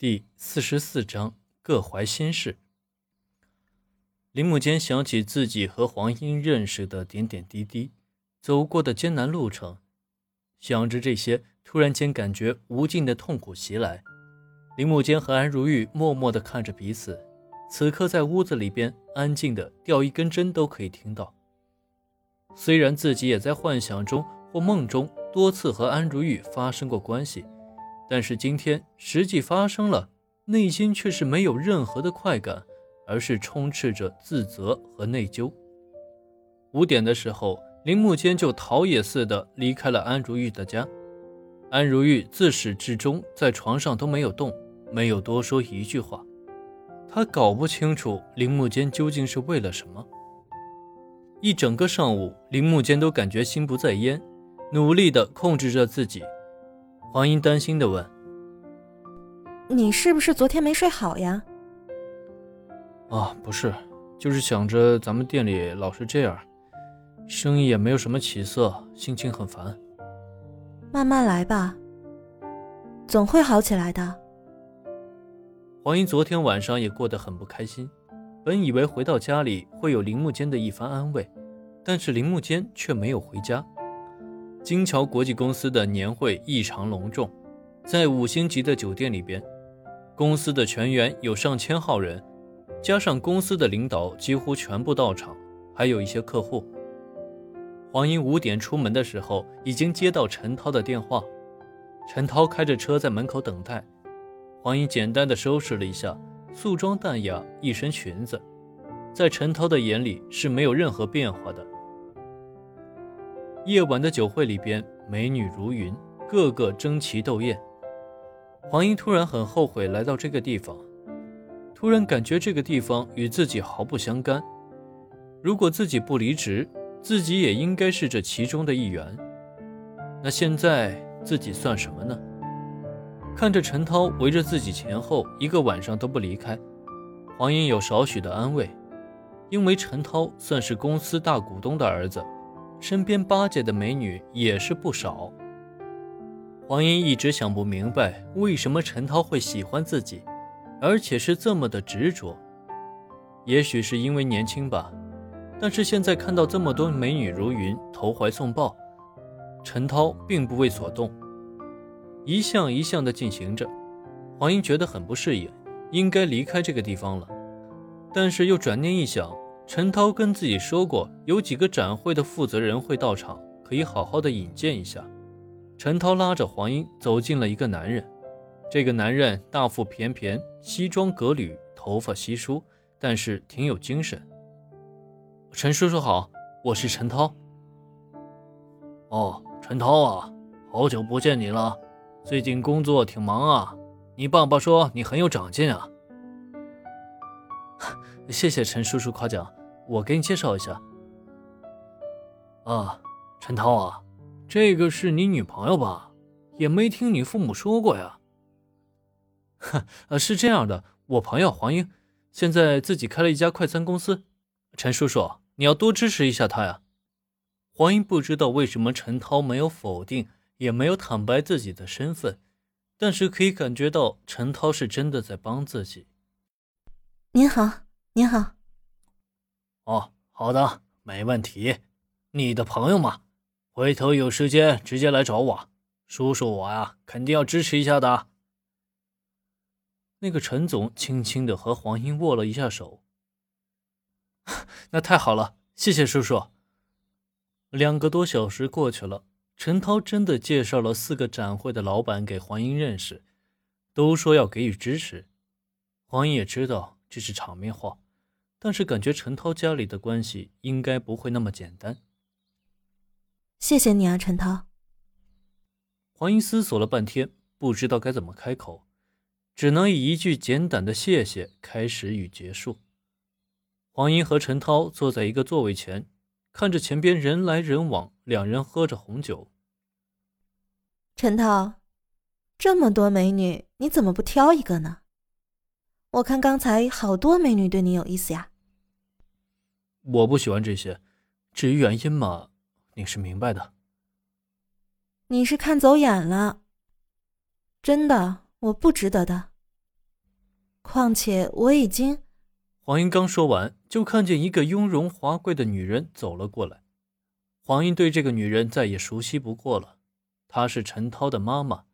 第四十四章各怀心事。林木间想起自己和黄英认识的点点滴滴，走过的艰难路程，想着这些，突然间感觉无尽的痛苦袭来。林木间和安如玉默默地看着彼此，此刻在屋子里边安静的掉一根针都可以听到。虽然自己也在幻想中或梦中多次和安如玉发生过关系。但是今天实际发生了，内心却是没有任何的快感，而是充斥着自责和内疚。五点的时候，林木间就逃也似的离开了安如玉的家。安如玉自始至终在床上都没有动，没有多说一句话。他搞不清楚林木间究竟是为了什么。一整个上午，林木间都感觉心不在焉，努力的控制着自己。黄英担心的问：“你是不是昨天没睡好呀？”“啊，不是，就是想着咱们店里老是这样，生意也没有什么起色，心情很烦。”“慢慢来吧，总会好起来的。”黄英昨天晚上也过得很不开心，本以为回到家里会有林木间的一番安慰，但是林木间却没有回家。金桥国际公司的年会异常隆重，在五星级的酒店里边，公司的全员有上千号人，加上公司的领导几乎全部到场，还有一些客户。黄英五点出门的时候，已经接到陈涛的电话，陈涛开着车在门口等待。黄英简单的收拾了一下，素妆淡雅，一身裙子，在陈涛的眼里是没有任何变化的。夜晚的酒会里边，美女如云，个个争奇斗艳。黄英突然很后悔来到这个地方，突然感觉这个地方与自己毫不相干。如果自己不离职，自己也应该是这其中的一员。那现在自己算什么呢？看着陈涛围着自己前后一个晚上都不离开，黄英有少许的安慰，因为陈涛算是公司大股东的儿子。身边巴结的美女也是不少。黄英一直想不明白，为什么陈涛会喜欢自己，而且是这么的执着。也许是因为年轻吧，但是现在看到这么多美女如云，投怀送抱，陈涛并不为所动，一项一项的进行着。黄英觉得很不适应，应该离开这个地方了，但是又转念一想。陈涛跟自己说过，有几个展会的负责人会到场，可以好好的引荐一下。陈涛拉着黄英走进了一个男人，这个男人大腹便便，西装革履，头发稀疏，但是挺有精神。陈叔叔好，我是陈涛。哦，陈涛啊，好久不见你了，最近工作挺忙啊。你爸爸说你很有长进啊。谢谢陈叔叔夸奖。我给你介绍一下，啊，陈涛啊，这个是你女朋友吧？也没听你父母说过呀。哼，呃，是这样的，我朋友黄英现在自己开了一家快餐公司，陈叔叔，你要多支持一下他呀。黄英不知道为什么陈涛没有否定，也没有坦白自己的身份，但是可以感觉到陈涛是真的在帮自己。您好，您好。哦，好的，没问题。你的朋友嘛，回头有时间直接来找我，叔叔我呀，肯定要支持一下的。那个陈总轻轻的和黄英握了一下手。那太好了，谢谢叔叔。两个多小时过去了，陈涛真的介绍了四个展会的老板给黄英认识，都说要给予支持。黄英也知道这是场面话。但是感觉陈涛家里的关系应该不会那么简单。谢谢你啊，陈涛。黄英思索了半天，不知道该怎么开口，只能以一句简短的“谢谢”开始与结束。黄英和陈涛坐在一个座位前，看着前边人来人往，两人喝着红酒。陈涛，这么多美女，你怎么不挑一个呢？我看刚才好多美女对你有意思呀。我不喜欢这些，至于原因嘛，你是明白的。你是看走眼了。真的，我不值得的。况且我已经……黄英刚说完，就看见一个雍容华贵的女人走了过来。黄英对这个女人再也熟悉不过了，她是陈涛的妈妈。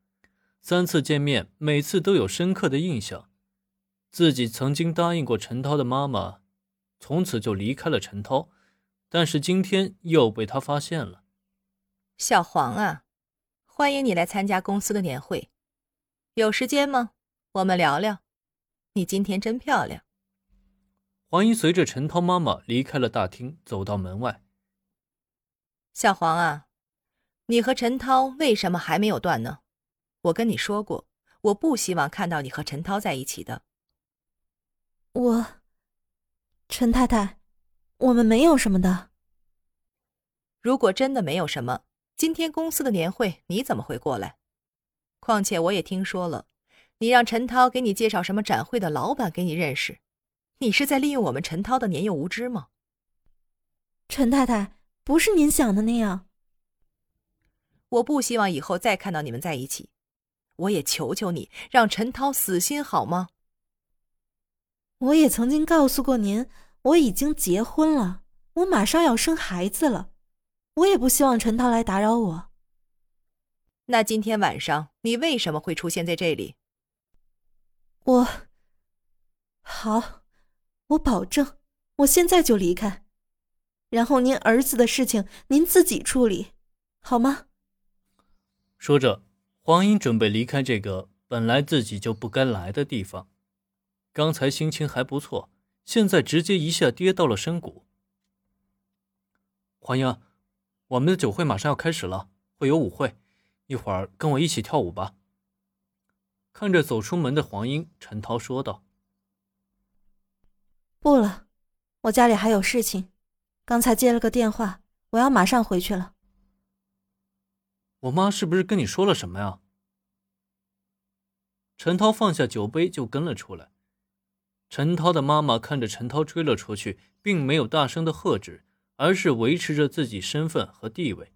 三次见面，每次都有深刻的印象。自己曾经答应过陈涛的妈妈，从此就离开了陈涛，但是今天又被他发现了。小黄啊，欢迎你来参加公司的年会，有时间吗？我们聊聊。你今天真漂亮。黄英随着陈涛妈妈离开了大厅，走到门外。小黄啊，你和陈涛为什么还没有断呢？我跟你说过，我不希望看到你和陈涛在一起的。我，陈太太，我们没有什么的。如果真的没有什么，今天公司的年会你怎么会过来？况且我也听说了，你让陈涛给你介绍什么展会的老板给你认识，你是在利用我们陈涛的年幼无知吗？陈太太，不是您想的那样。我不希望以后再看到你们在一起，我也求求你让陈涛死心好吗？我也曾经告诉过您，我已经结婚了，我马上要生孩子了，我也不希望陈涛来打扰我。那今天晚上你为什么会出现在这里？我，好，我保证，我现在就离开，然后您儿子的事情您自己处理，好吗？说着，黄英准备离开这个本来自己就不该来的地方。刚才心情还不错，现在直接一下跌到了深谷。黄英，我们的酒会马上要开始了，会有舞会，一会儿跟我一起跳舞吧。看着走出门的黄英，陈涛说道：“不了，我家里还有事情，刚才接了个电话，我要马上回去了。”我妈是不是跟你说了什么呀？陈涛放下酒杯就跟了出来。陈涛的妈妈看着陈涛追了出去，并没有大声的喝止，而是维持着自己身份和地位。